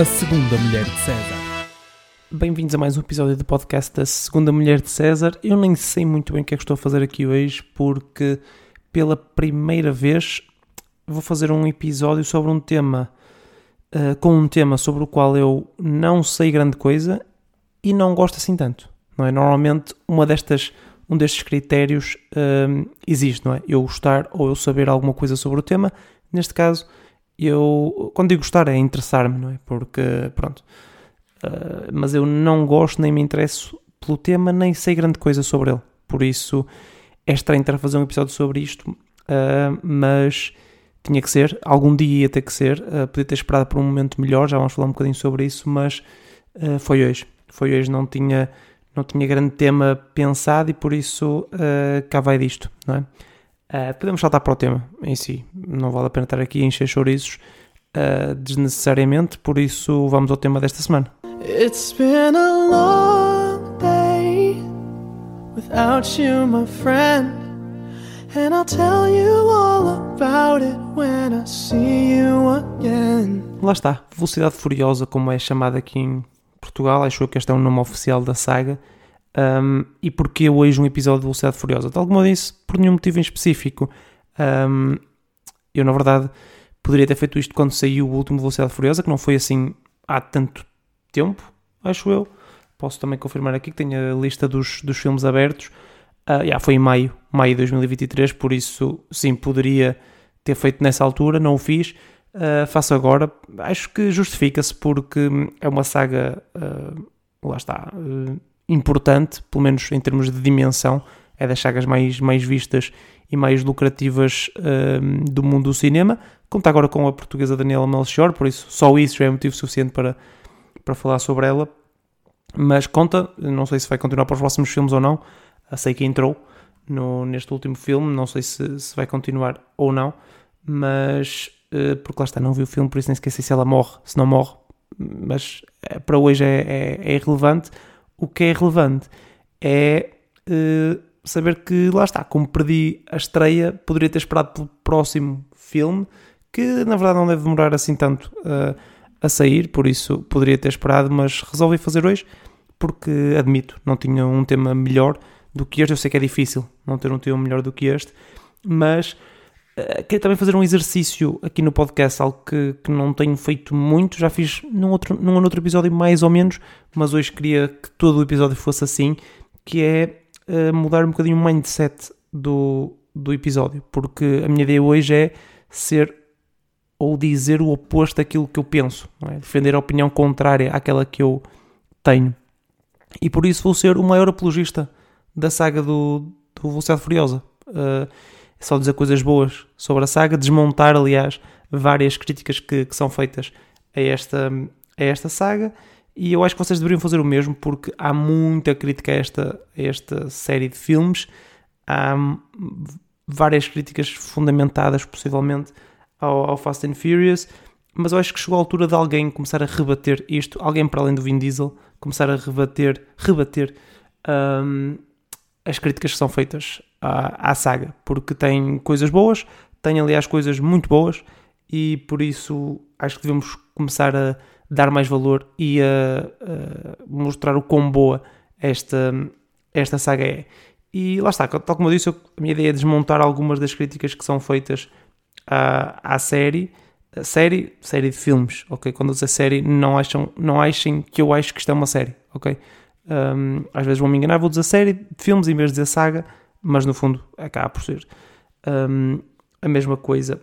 A Segunda Mulher de César. Bem-vindos a mais um episódio do podcast da Segunda Mulher de César. Eu nem sei muito bem o que é que estou a fazer aqui hoje, porque pela primeira vez vou fazer um episódio sobre um tema, uh, com um tema sobre o qual eu não sei grande coisa e não gosto assim tanto. Não é? Normalmente uma destas, um destes critérios uh, existe, não é? Eu gostar ou eu saber alguma coisa sobre o tema. Neste caso, eu, quando digo gostar, é interessar-me, não é? Porque, pronto. Uh, mas eu não gosto nem me interesso pelo tema, nem sei grande coisa sobre ele. Por isso é estranho estar a fazer um episódio sobre isto, uh, mas tinha que ser. Algum dia ia ter que ser. Uh, podia ter esperado por um momento melhor, já vamos falar um bocadinho sobre isso, mas foi hoje. Foi hoje, não tinha, não tinha grande tema pensado e por isso cá vai disto, não é? Uh, podemos saltar para o tema em si, não vale a pena estar aqui a encher chouriços uh, desnecessariamente, por isso vamos ao tema desta semana. It's been a long day without you, my friend. And I'll tell you all about it when I see you again. Lá está, Velocidade Furiosa, como é chamada aqui em Portugal, acho que este é o nome oficial da saga. Um, e porque hoje um episódio de Velocidade Furiosa? Tal como eu disse, por nenhum motivo em específico. Um, eu, na verdade, poderia ter feito isto quando saiu o último Velocidade Furiosa, que não foi assim há tanto tempo, acho eu. Posso também confirmar aqui que tenho a lista dos, dos filmes abertos. Uh, yeah, foi em maio, maio de 2023, por isso, sim, poderia ter feito nessa altura, não o fiz. Uh, faço agora. Acho que justifica-se porque é uma saga, uh, lá está, uh, importante, pelo menos em termos de dimensão, é das sagas mais, mais vistas e mais lucrativas uh, do mundo do cinema. Conta agora com a portuguesa Daniela Melchior, por isso só isso já é motivo suficiente para, para falar sobre ela. Mas conta, não sei se vai continuar para os próximos filmes ou não. Sei que entrou no, neste último filme, não sei se, se vai continuar ou não. Mas, uh, porque lá está, não vi o filme, por isso nem esqueci se ela morre, se não morre. Mas eh, para hoje é, é, é irrelevante o que é relevante é uh, saber que, lá está, como perdi a estreia, poderia ter esperado pelo próximo filme, que na verdade não deve demorar assim tanto uh, a sair, por isso poderia ter esperado, mas resolvi fazer hoje porque admito, não tinha um tema melhor do que este. Eu sei que é difícil não ter um tema melhor do que este, mas uh, queria também fazer um exercício aqui no podcast, algo que, que não tenho feito muito, já fiz num outro, num outro episódio mais ou menos, mas hoje queria que todo o episódio fosse assim, que é uh, mudar um bocadinho o mindset do, do episódio, porque a minha ideia hoje é ser ou dizer o oposto daquilo que eu penso, é? defender a opinião contrária àquela que eu tenho. E por isso vou ser o maior apologista da saga do, do Velocidade Furiosa. Uh, é só dizer coisas boas sobre a saga, desmontar, aliás, várias críticas que, que são feitas a esta, a esta saga. E eu acho que vocês deveriam fazer o mesmo, porque há muita crítica a esta, a esta série de filmes. Há várias críticas fundamentadas, possivelmente, ao, ao Fast and Furious. Mas eu acho que chegou a altura de alguém começar a rebater isto, alguém para além do Vin Diesel, começar a rebater, rebater um, as críticas que são feitas à, à saga, porque tem coisas boas, tem aliás coisas muito boas e por isso acho que devemos começar a dar mais valor e a, a mostrar o quão boa esta, esta saga é. E lá está, tal como eu disse, a minha ideia é desmontar algumas das críticas que são feitas à, à série. A série, série de filmes, ok? Quando eu dizer série, não, acham, não achem que eu acho que isto é uma série, ok? Um, às vezes vou me enganar, vou dizer série de filmes em vez de dizer saga, mas no fundo acaba por ser um, a mesma coisa.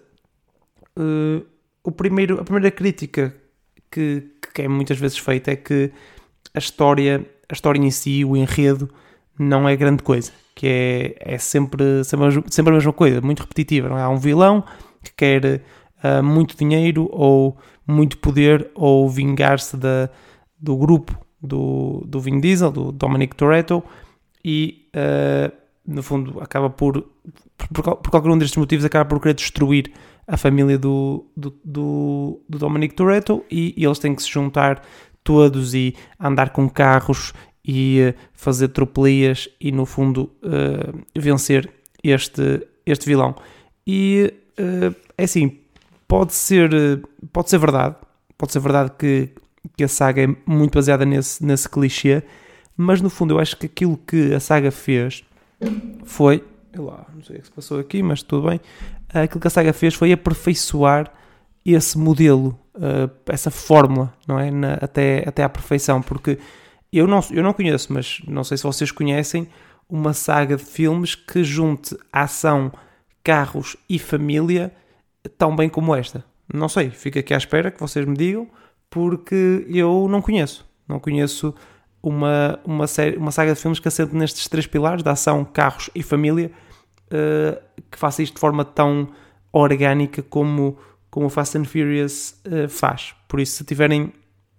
Uh, o primeiro, a primeira crítica que, que é muitas vezes feita é que a história, a história em si, o enredo, não é grande coisa, que é, é sempre, sempre, sempre a mesma coisa, muito repetitiva. Não é? Há um vilão que quer uh, muito dinheiro ou muito poder ou vingar-se do grupo do, do Vin Diesel, do Dominic Toretto, e uh, no fundo acaba por, por, por, qualquer um destes motivos, acaba por querer destruir a família do, do, do, do Dominic Toretto e, e, eles têm que se juntar todos e andar com carros e uh, fazer tropelias e no fundo uh, vencer este, este vilão. E é assim, pode ser, pode ser verdade, pode ser verdade que que a saga é muito baseada nesse, nesse clichê, mas no fundo eu acho que aquilo que a saga fez foi. Lá, não sei o que se passou aqui, mas tudo bem. Aquilo que a saga fez foi aperfeiçoar esse modelo, uh, essa fórmula, não é? Na, até, até à perfeição, porque eu não, eu não conheço, mas não sei se vocês conhecem, uma saga de filmes que junte ação, carros e família tão bem como esta. Não sei, fico aqui à espera que vocês me digam, porque eu não conheço. Não conheço uma, uma, série, uma saga de filmes que assente nestes três pilares, da ação, carros e família, uh, que faça isto de forma tão orgânica como, como o Fast and Furious uh, faz. Por isso, se tiverem,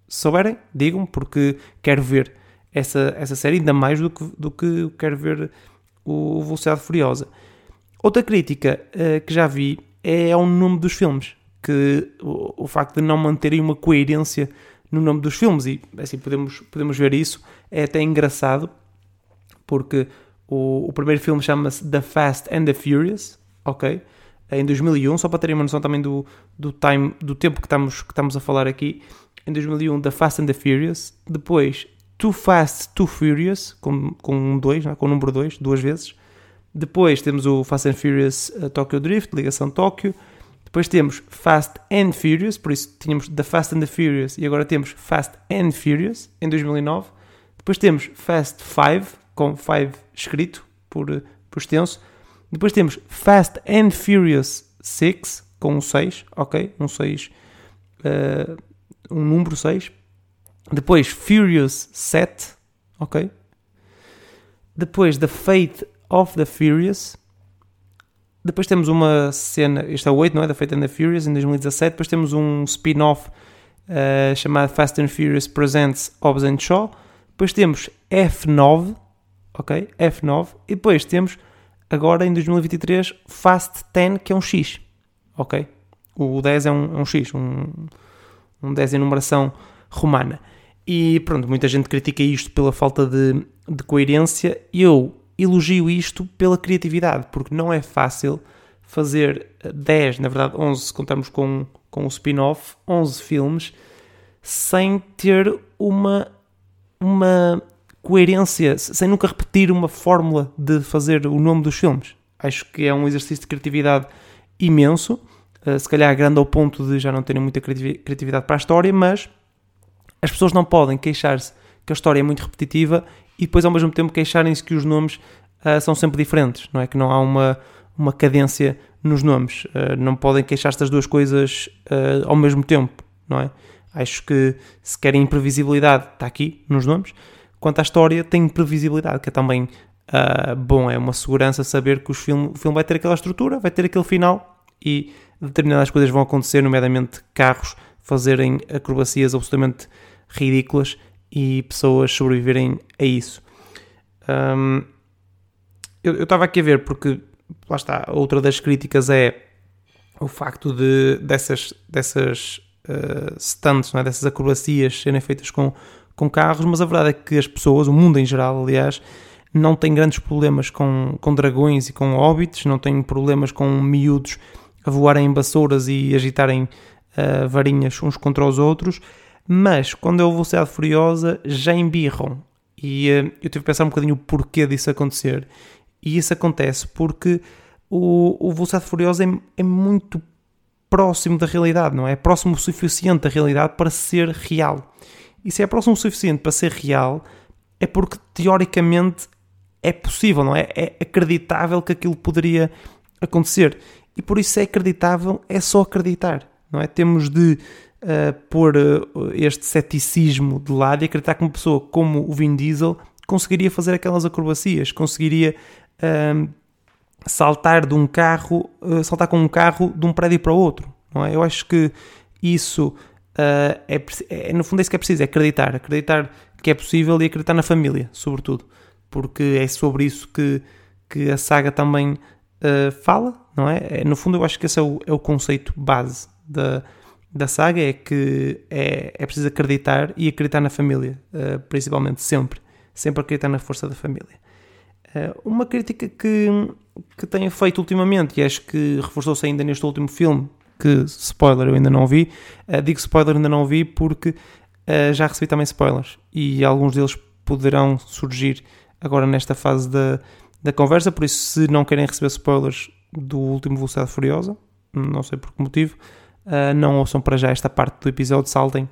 souberem, digam, porque quero ver essa, essa série, ainda mais do que, do que quero ver o Velocidade Furiosa. Outra crítica uh, que já vi é ao nome dos filmes, que o, o facto de não manterem uma coerência no nome dos filmes, e assim podemos, podemos ver isso, é até engraçado, porque o, o primeiro filme chama-se The Fast and the Furious, ok? Em 2001, só para terem uma noção também do, do, time, do tempo que estamos, que estamos a falar aqui. Em 2001, The Fast and the Furious. Depois, Too Fast, Too Furious, com, com um 2, é? com o número 2, duas vezes. Depois temos o Fast and Furious uh, Tokyo Drift, ligação Tóquio. Depois temos Fast and Furious, por isso tínhamos The Fast and the Furious e agora temos Fast and Furious em 2009. Depois temos Fast 5, com 5 escrito por, por extenso. Depois temos Fast and Furious 6, com um 6, ok? Um 6, uh, um número 6. Depois Furious 7, ok? Depois The Fate of the Furious. Depois temos uma cena, este é o 8, não é? Da Fate and the Furious, em 2017. Depois temos um spin-off uh, chamado Fast and Furious Presents Hobbs and Shaw. Depois temos F9, ok? F9. E depois temos, agora em 2023, Fast 10, que é um X, ok? O 10 é um, é um X, um, um 10 em numeração romana. E pronto, muita gente critica isto pela falta de, de coerência. Eu elogio isto pela criatividade, porque não é fácil fazer 10, na verdade 11, se contarmos com, com o spin-off, 11 filmes, sem ter uma, uma coerência, sem nunca repetir uma fórmula de fazer o nome dos filmes. Acho que é um exercício de criatividade imenso, eh, se calhar grande ao ponto de já não terem muita criatividade para a história, mas as pessoas não podem queixar-se que a história é muito repetitiva e depois ao mesmo tempo queixarem-se que os nomes uh, são sempre diferentes, não é? Que não há uma, uma cadência nos nomes. Uh, não podem queixar-se das duas coisas uh, ao mesmo tempo, não é? Acho que se querem imprevisibilidade, está aqui nos nomes. Quanto à história, tem imprevisibilidade, que é também bom, é uma segurança saber que filme, o filme vai ter aquela estrutura, vai ter aquele final e determinadas coisas vão acontecer, nomeadamente carros fazerem acrobacias absolutamente ridículas e pessoas sobreviverem a isso. Um, eu estava aqui a ver porque, lá está, outra das críticas é o facto de dessas, dessas uh, stunts, é? dessas acrobacias serem feitas com, com carros, mas a verdade é que as pessoas, o mundo em geral, aliás, não tem grandes problemas com, com dragões e com hobbits, não tem problemas com miúdos a voarem em vassouras e agitarem uh, varinhas uns contra os outros mas quando é o Velocidade Furiosa já embirram. E uh, eu tive que pensar um bocadinho o porquê disso acontecer. E isso acontece porque o, o Velocidade Furiosa é, é muito próximo da realidade, não é? É próximo o suficiente da realidade para ser real. E se é próximo o suficiente para ser real, é porque teoricamente é possível, não é? É acreditável que aquilo poderia acontecer. E por isso é acreditável, é só acreditar, não é? Temos de uh, pôr uh, este ceticismo de lado e acreditar que uma pessoa como o Vin Diesel conseguiria fazer aquelas acrobacias, conseguiria uh, saltar de um carro, uh, saltar com um carro de um prédio para o outro. Não é? Eu acho que isso é, é, no fundo é isso que é preciso, é acreditar, acreditar que é possível e acreditar na família, sobretudo, porque é sobre isso que, que a saga também fala, não é? é? No fundo eu acho que esse é o, é o conceito base da, da saga é que é, é preciso acreditar e acreditar na família, uh, principalmente, sempre. Sempre acreditar na força da família. Uh, uma crítica que, que tenho feito ultimamente, e acho que reforçou-se ainda neste último filme, que, spoiler, eu ainda não vi, uh, digo spoiler, ainda não vi, porque já recebi também spoilers e alguns deles poderão surgir agora nesta fase da, da conversa, por isso se não querem receber spoilers do último Velocidade Furiosa, não sei por que motivo, uh, não ouçam para já esta parte do episódio, saltem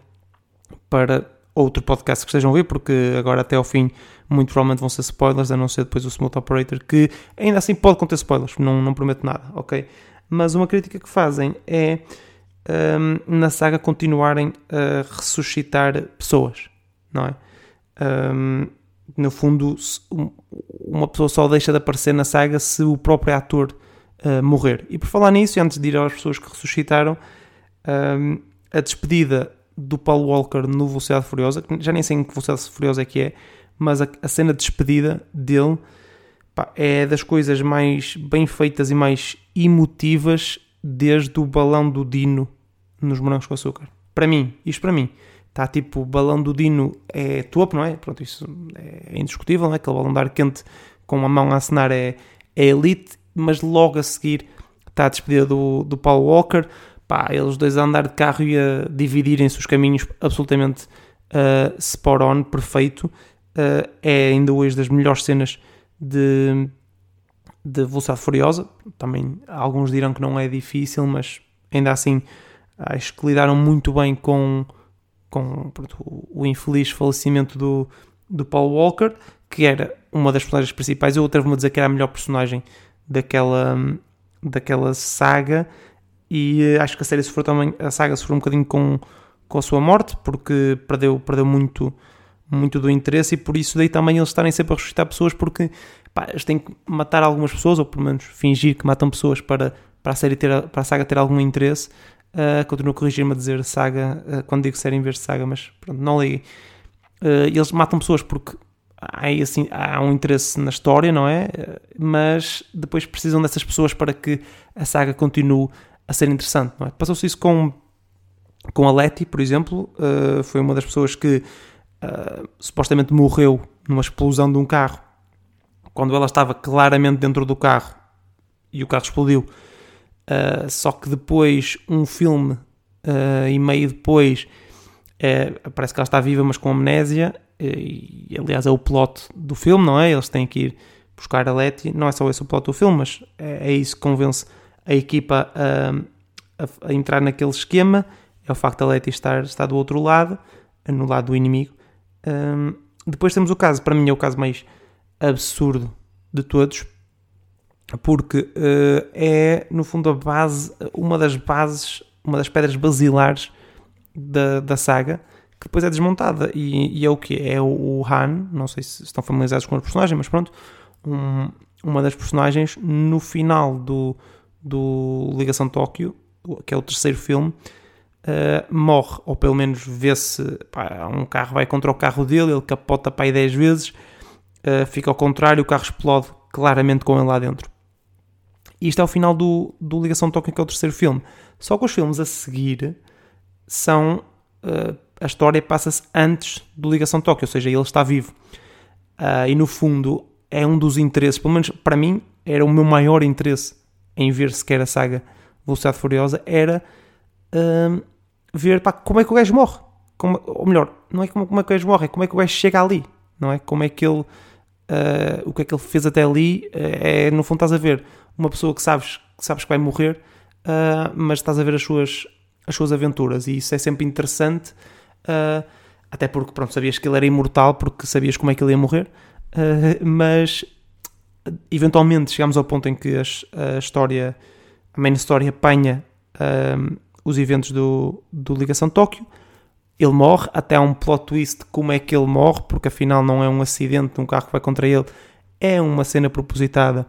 para outro podcast que estejam a ver, porque agora até ao fim muito provavelmente vão ser spoilers, a não ser depois o Smooth Operator, que ainda assim pode conter spoilers, não, não prometo nada, ok? Mas uma crítica que fazem é um, na saga continuarem a ressuscitar pessoas, não é? Um, no fundo, uma pessoa só deixa de aparecer na saga se o próprio ator uh, morrer. E por falar nisso, antes de ir às pessoas que ressuscitaram, um, a despedida do Paul Walker no Velocidade Furiosa, já nem sei em que Velocidade Furiosa é que é, mas a, a cena de despedida dele pá, é das coisas mais bem feitas e mais emotivas desde o balão do Dino nos morangos com açúcar. Para mim, isto para mim, está tipo, o balão do Dino é topo, não é? Pronto, isso é indiscutível, não é? Aquele balão de ar quente com a mão a acenar é, é elite, mas logo a seguir está a despedida do, do Paul Walker, pá, eles dois a andar de carro e a dividirem-se os caminhos absolutamente uh, spot on, perfeito. Uh, é ainda hoje das melhores cenas de, de Velocidade Furiosa. Também alguns dirão que não é difícil, mas ainda assim acho que lidaram muito bem com, com pronto, o infeliz falecimento do, do Paul Walker, que era uma das personagens principais. Eu atrevo-me a dizer que era a melhor personagem daquela, daquela saga e eh, acho que a série sofreu também, a saga sofreu um bocadinho com, com a sua morte, porque perdeu, perdeu muito, muito do interesse e por isso daí também eles estarem sempre a ressuscitar pessoas porque pá, eles têm que matar algumas pessoas, ou pelo menos fingir que matam pessoas para, para, a, série ter, para a saga ter algum interesse. Uh, continuo a corrigir-me a dizer saga uh, quando digo série em vez de saga, mas pronto, não liguem. Uh, eles matam pessoas porque há, assim, há um interesse na história, não é? Mas depois precisam dessas pessoas para que a saga continue a ser interessante, não é? Passou-se isso com, com a Letty, por exemplo, uh, foi uma das pessoas que uh, supostamente morreu numa explosão de um carro, quando ela estava claramente dentro do carro e o carro explodiu. Uh, só que depois, um filme e meio depois, parece que ela está viva, mas com amnésia, e, e aliás é o plot do filme, não é? Eles têm que ir buscar a Letty, não é só esse o plot do filme, mas é, é isso que convence a equipa a, a, a, entrar naquele esquema é o facto da Letty estar, estar do outro lado, no lado do inimigo. Um, depois temos o caso, para mim é o caso mais absurdo de todos, porque uh, é no fundo a base, uma das bases, uma das pedras basilares da, da saga, que depois é desmontada. E, e é o que? É o, o, Han, não sei se estão familiarizados com o personagem, mas pronto, um, uma das personagens no final do, do Ligação Tóquio, que é o terceiro filme, uh, morre, ou pelo menos vê-se, um carro vai contra o carro dele, ele capota para aí 10 vezes, uh, fica ao contrário, o carro explode claramente com ele lá dentro. E isto é o final do, do Ligação Tóquio, que é o terceiro filme. Só que os filmes a seguir são. Uh, a história passa-se antes do Ligação Tóquio, ou seja, ele está vivo. e no fundo é um dos interesses, pelo menos para mim, era o meu maior interesse em ver sequer a saga Velocidade Furiosa, era hum, ver pá, como é que o gajo morre. Como, ou melhor, não é como, como é que o gajo morre, é como é que o gajo chega ali, não é? Como é que ele. Uh, o que é que ele fez até ali é, no fundo, estás a ver uma pessoa que sabes que, sabes que vai morrer, uh, mas estás a ver as suas, as suas aventuras, e isso é sempre interessante. Uh, até porque, pronto, sabias que ele era imortal porque sabias como é que ele ia morrer, mas eventualmente chegamos ao ponto em que a, a história, a main story apanha um, os eventos do, do Ligação Tóquio. Ele morre, até há um plot twist como é que ele morre, porque afinal não é um acidente de um carro que vai contra ele, é uma cena propositada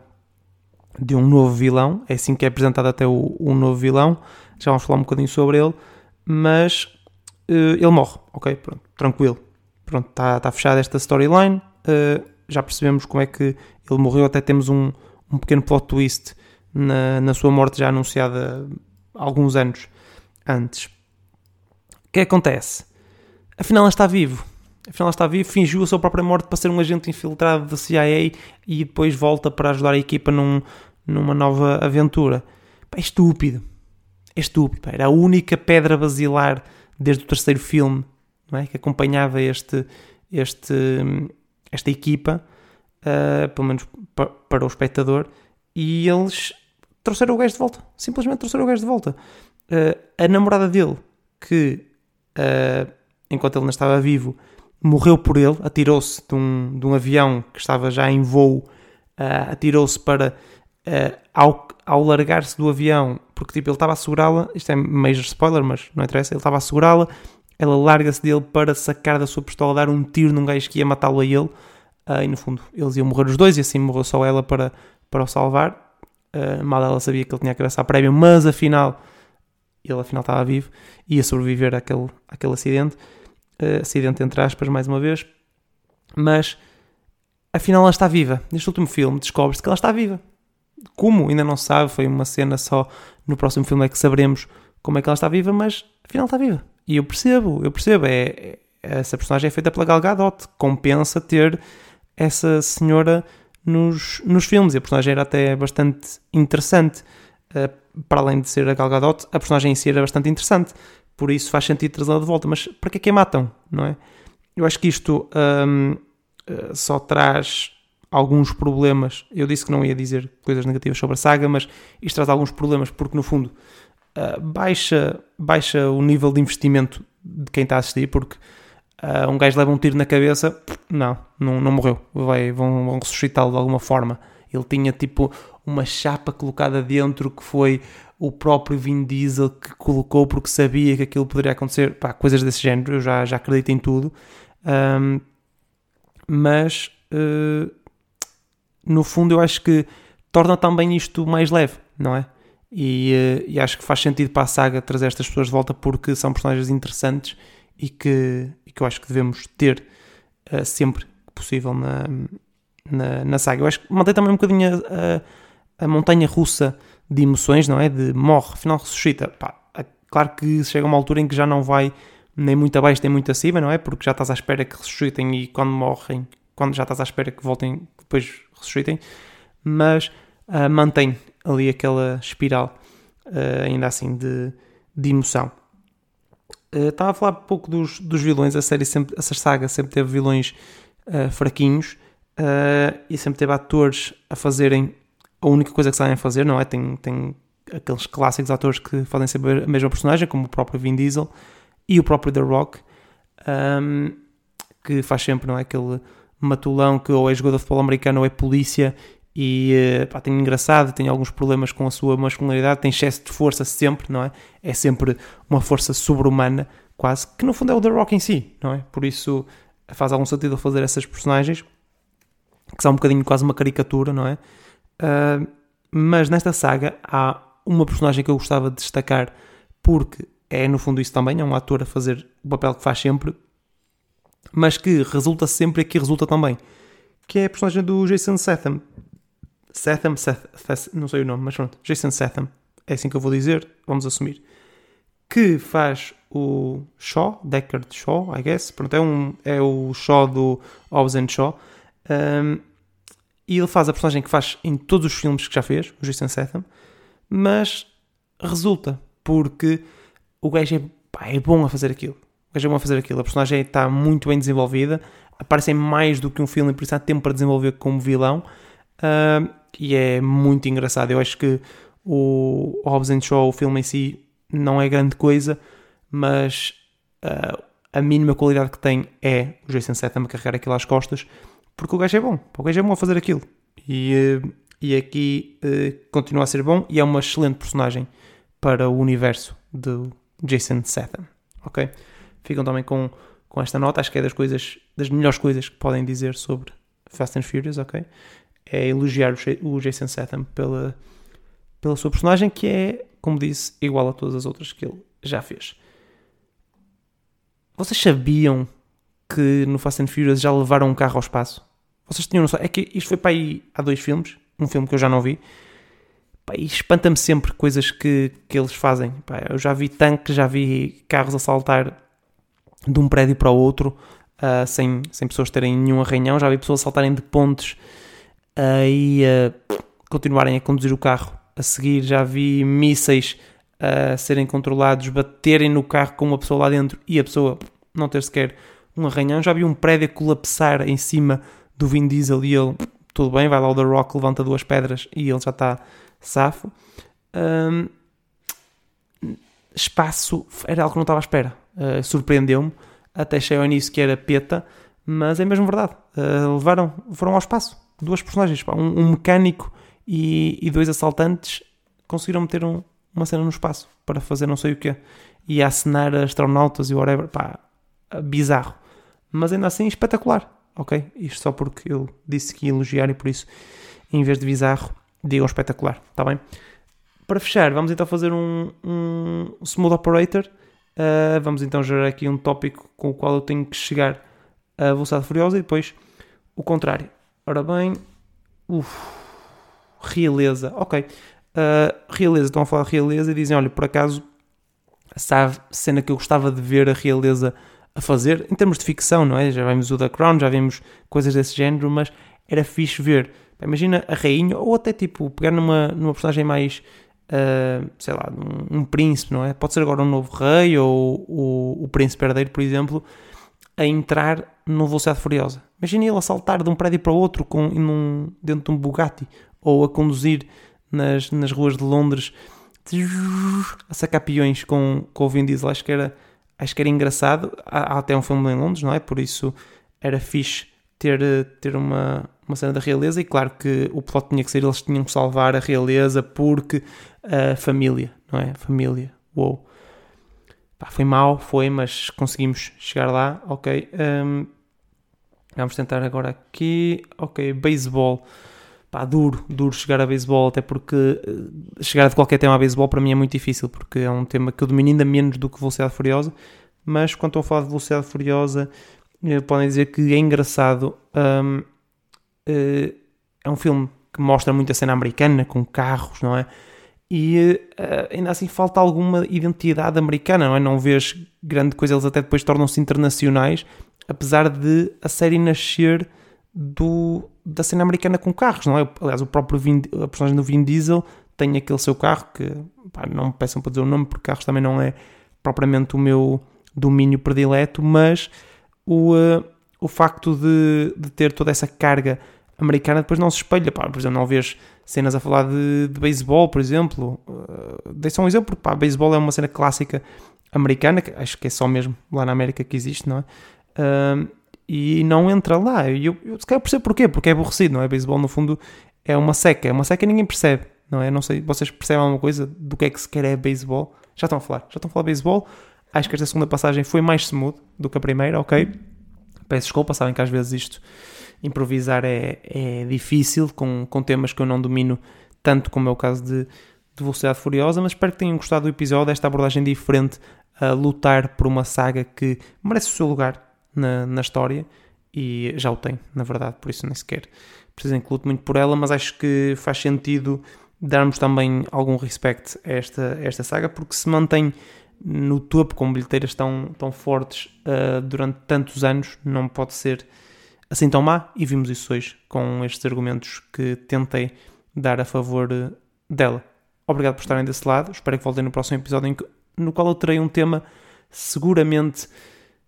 de um novo vilão, é assim que é apresentado até o, o novo vilão, já vamos falar um bocadinho sobre ele, mas uh, ele morre, ok, pronto, tranquilo, pronto, está tá fechada esta storyline, uh, já percebemos como é que ele morreu, até temos um, um pequeno plot twist na, na sua morte já anunciada alguns anos antes. O que acontece? Afinal, ele está vivo. Afinal, ele está vivo, fingiu a sua própria morte para ser um agente infiltrado da CIA e depois volta para ajudar a equipa num, numa nova aventura. É estúpido. É estúpido. Era a única pedra basilar desde o terceiro filme é? que acompanhava este, este, esta equipa, uh, pelo menos para, para o espectador, e eles trouxeram o gajo de volta. Simplesmente trouxeram o gajo de volta. Uh, a namorada dele, que uh, enquanto ele não estava vivo, morreu por ele, atirou-se de um, de um avião que estava já em voo, uh, atirou-se para. ao, ao largar-se do avião, porque tipo, ele estava a segurá-la, isto é major spoiler, mas não interessa, ele estava a segurá-la, ela larga-se dele para sacar da sua pistola, dar um tiro num gajo que ia matá-lo a ele, e no fundo eles iam morrer os dois, e assim morreu só ela para, para o salvar. Uh, mal ela sabia que ele tinha a cabeça à prévia, mas afinal, ele afinal estava vivo, ia sobreviver àquele, àquele acidente. Uh, acidente entre aspas, mais uma vez. Mas afinal ela está viva. Neste último filme descobre-se que ela está viva. Como? Ainda não se sabe, foi uma cena só. No próximo filme é que saberemos como é que ela está viva, mas afinal está viva. E eu percebo, eu percebo. É, é essa personagem é feita pela Gal Gadot. Compensa ter essa senhora nos, nos filmes. E a personagem era até bastante interessante. Uh, para além de ser a Gal Gadot, a personagem em si era bastante interessante. Por isso faz sentido trazê-la de volta. Mas para que é que a matam, não é? Eu acho que isto um, eh, só traz alguns problemas. Eu disse que não ia dizer coisas negativas sobre a saga, mas isto traz alguns problemas porque, no fundo, uh, baixa, baixa o nível de investimento de quem está a assistir, porque uh, um gajo leva um tiro na cabeça, não, não, não morreu, Vai, vão, vão ressuscitá-lo de alguma forma. Ele tinha tipo uma chapa colocada dentro que foi o próprio Vin Diesel que colocou porque sabia que aquilo poderia acontecer, pá, coisas desse género, eu já, já acredito em tudo. Um, mas uh, no fundo eu acho que torna também isto mais leve, não é? E, uh, e, acho que faz sentido para a saga trazer estas pessoas de volta porque são personagens interessantes e que, que eu acho que devemos ter uh, sempre possível na, na, na, saga. Eu acho que mantém também um bocadinho a, a, a, montanha russa de emoções, não é? De morre, afinal ressuscita. Pá, é claro que chega uma altura em que já não vai nem muito abaixo nem muito acima, não é? Porque já estás à espera que ressuscitem e quando morrem, quando já estás à espera que voltem, depois ressuscitem, mas uh, mantém ali aquela espiral, uh, ainda assim, de, de emoção. Uh, estava a falar um pouco dos, dos vilões, a série sempre, essa saga sempre teve vilões uh, fraquinhos uh, e sempre teve atores a fazerem a única coisa que sabem fazer, não é? Tem, tem aqueles clássicos atores que fazem sempre a mesma personagem, como o próprio Vin Diesel e o próprio The Rock, um, que faz sempre, não é? Aquele matulão que ou é jogador de futebol americano ou é polícia e pá, tem engraçado, tem alguns problemas com a sua masculinidade, tem excesso de força sempre, não é? É sempre uma força sobre-humana, quase, que no fundo é o The Rock em si, não é? Por isso faz algum sentido fazer essas personagens, que são um bocadinho quase uma caricatura, não é? Uh, mas nesta saga há uma personagem que eu gostava de destacar, porque é no fundo isso também, é um ator a fazer o papel que faz sempre, mas que resulta sempre e aqui resulta também, que é a personagem do Jason Statham, Setham, Seth, Seth, não sei o nome, mas pronto, Jason Setham, é assim que eu vou dizer, vamos assumir, que faz o Shaw, Deckard Shaw, I guess, pronto, é, um, é o Shaw do Hobbs and Shaw, um, e ele faz a personagem que faz em todos os filmes que já fez, o Jason Statham, mas resulta, porque o gajo é, pá, é bom a fazer aquilo. O gajo é bom a fazer aquilo. A personagem está muito bem desenvolvida, aparece em mais do que um filme, por isso há tempo para desenvolver como vilão. Uh, e é muito engraçado. Eu acho que o Hobbs and Shaw, o filme em si, não é grande coisa, mas uh, a mínima qualidade que tem é o Jason Statham carregar aquilo às costas, porque o gajo é bom, o gajo é bom a fazer aquilo. E, uh, e aqui uh, continua a ser bom e é uma excelente personagem para o universo do Jason Statham, ok? Ficam também com, com esta nota, acho que é das coisas, das melhores coisas que podem dizer sobre Fast and Furious, ok? É elogiar o Jason Statham pela, pela sua personagem, que é, como disse, igual a todas as outras que ele já fez. Vocês sabiam que no Fast and Furious já levaram um carro ao espaço? Vocês tinham noção? É que isto foi para aí há dois filmes, um filme que eu já não vi. Pá, e espanta-me sempre coisas que, que eles fazem. Pá, eu já vi tanques, já vi carros a saltar de um prédio para o outro uh, sem, sem pessoas terem nenhum arranhão. Já vi pessoas saltarem de pontes e uh, continuarem a conduzir o carro. A seguir já vi mísseis a serem controlados, baterem no carro com uma pessoa lá dentro e a pessoa não ter sequer um arranhão. Já vi um prédio colapsar em cima do Vin Diesel e ele, tudo bem, vai lá o The Rock, levanta duas pedras e ele já está safo. Um, espaço era algo que não estava à espera. Uh, Surpreendeu-me. Até achei ao início que era peta, mas é mesmo verdade. Uh, levaram, foram ao espaço. Duas personagens, pá, um, um, mecânico e, e, dois assaltantes conseguiram meter um, uma cena no espaço para fazer não sei o que e acenar astronautas e whatever. Pá, bizarro. Mas ainda assim espetacular. Ok? Isto só porque eu disse que ia elogiar e por isso, em vez de bizarro, digam espetacular. Está bem? Para fechar, vamos então fazer um, um smooth operator. Uh, vamos então gerar aqui um tópico com o qual eu tenho que chegar a velocidade furiosa e depois o contrário. Ora bem, uf, realeza, ok. Uh, realeza, estão a falar de realeza e dizem: olha, por acaso, sabe, cena que eu gostava de ver a realeza a fazer, em termos de ficção, não é? Já vimos o The Crown, já vimos coisas desse género, mas era fixe ver. Imagina a rainha, ou até tipo, pegar numa, numa personagem mais uh, sei lá, um, um, príncipe, não é? Pode ser agora um novo rei ou o, o príncipe herdeiro, por exemplo, a entrar no Velocidade Furiosa. Imagina ele a saltar de um prédio para o outro com, num, dentro de um Bugatti ou a conduzir nas, nas ruas de Londres a sacar peões com, com o Vin Diesel. Acho que era, acho que era engraçado. Há, há até um filme em Londres, não é? Por isso era fixe ter, ter uma, uma cena da realeza. E claro que o plot tinha que ser: eles tinham que salvar a realeza porque a família, não é? Família, uou. Pá, foi mal, foi, mas conseguimos chegar lá, ok. Um, vamos tentar agora aqui, ok, beisebol. Pá, duro, duro chegar a beisebol, até porque uh, chegar de qualquer tema a beisebol para mim é muito difícil, porque é um tema que eu domino ainda menos do que Velocidade Furiosa, mas quando estou a falar de Velocidade Furiosa, uh, podem dizer que é engraçado. Um, uh, é um filme que mostra muito a cena americana, com carros, não é? e ainda assim falta alguma identidade americana, não é? Não vês grande coisa, eles até depois tornam-se internacionais, apesar de a série nascer do, da cena americana com carros, não é? Aliás, o próprio Vin, a personagem do Vin Diesel tem aquele seu carro que, pá, não me peçam para dizer o nome, porque carros também não é propriamente o meu domínio predileto, mas o, uh, o facto de, de ter toda essa carga americana depois não se espelha, pá, por exemplo, não vês cenas a falar de, de beisebol, por exemplo. Uh, Dei só um exemplo, porque beisebol é uma cena clássica americana, que acho que é só mesmo lá na América que existe, não é? Uh, e não entra lá. E eu, eu se calhar percebo porquê, porque é aborrecido, não é? Beisebol, no fundo, é uma seca. É uma seca e ninguém percebe, não é? Não sei, vocês percebem alguma coisa do que é que se quer é beisebol? Já estão a falar, já estão a falar beisebol. Acho que esta segunda passagem foi mais smooth do que a primeira, ok? Peço desculpa, sabem que às vezes isto improvisar é, é difícil com, com temas que eu não domino tanto como é o caso de, de Velocidade Furiosa, mas espero que tenham gostado do episódio, esta abordagem diferente a lutar por uma saga que merece o seu lugar na, na história e já o tem, na verdade, por isso nem sequer precisem que lute muito por ela, mas acho que faz sentido darmos também algum respeito a esta, a esta saga, porque se mantém no topo com bilheteiras tão, tão fortes uh, durante tantos anos, não pode ser assim tão má, e vimos isso hoje com estes argumentos que tentei dar a favor dela. Obrigado por estarem desse lado, espero que voltem no próximo episódio no qual eu terei um tema seguramente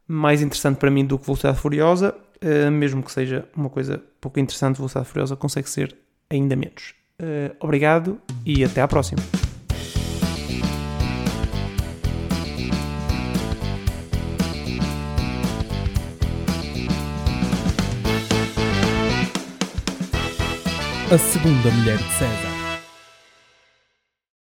mais interessante para mim do que Velocidade Furiosa, eh, mesmo que seja uma coisa pouco interessante, Velocidade Furiosa consegue ser ainda menos. Eh, obrigado e até à próxima. a segunda mulher de César.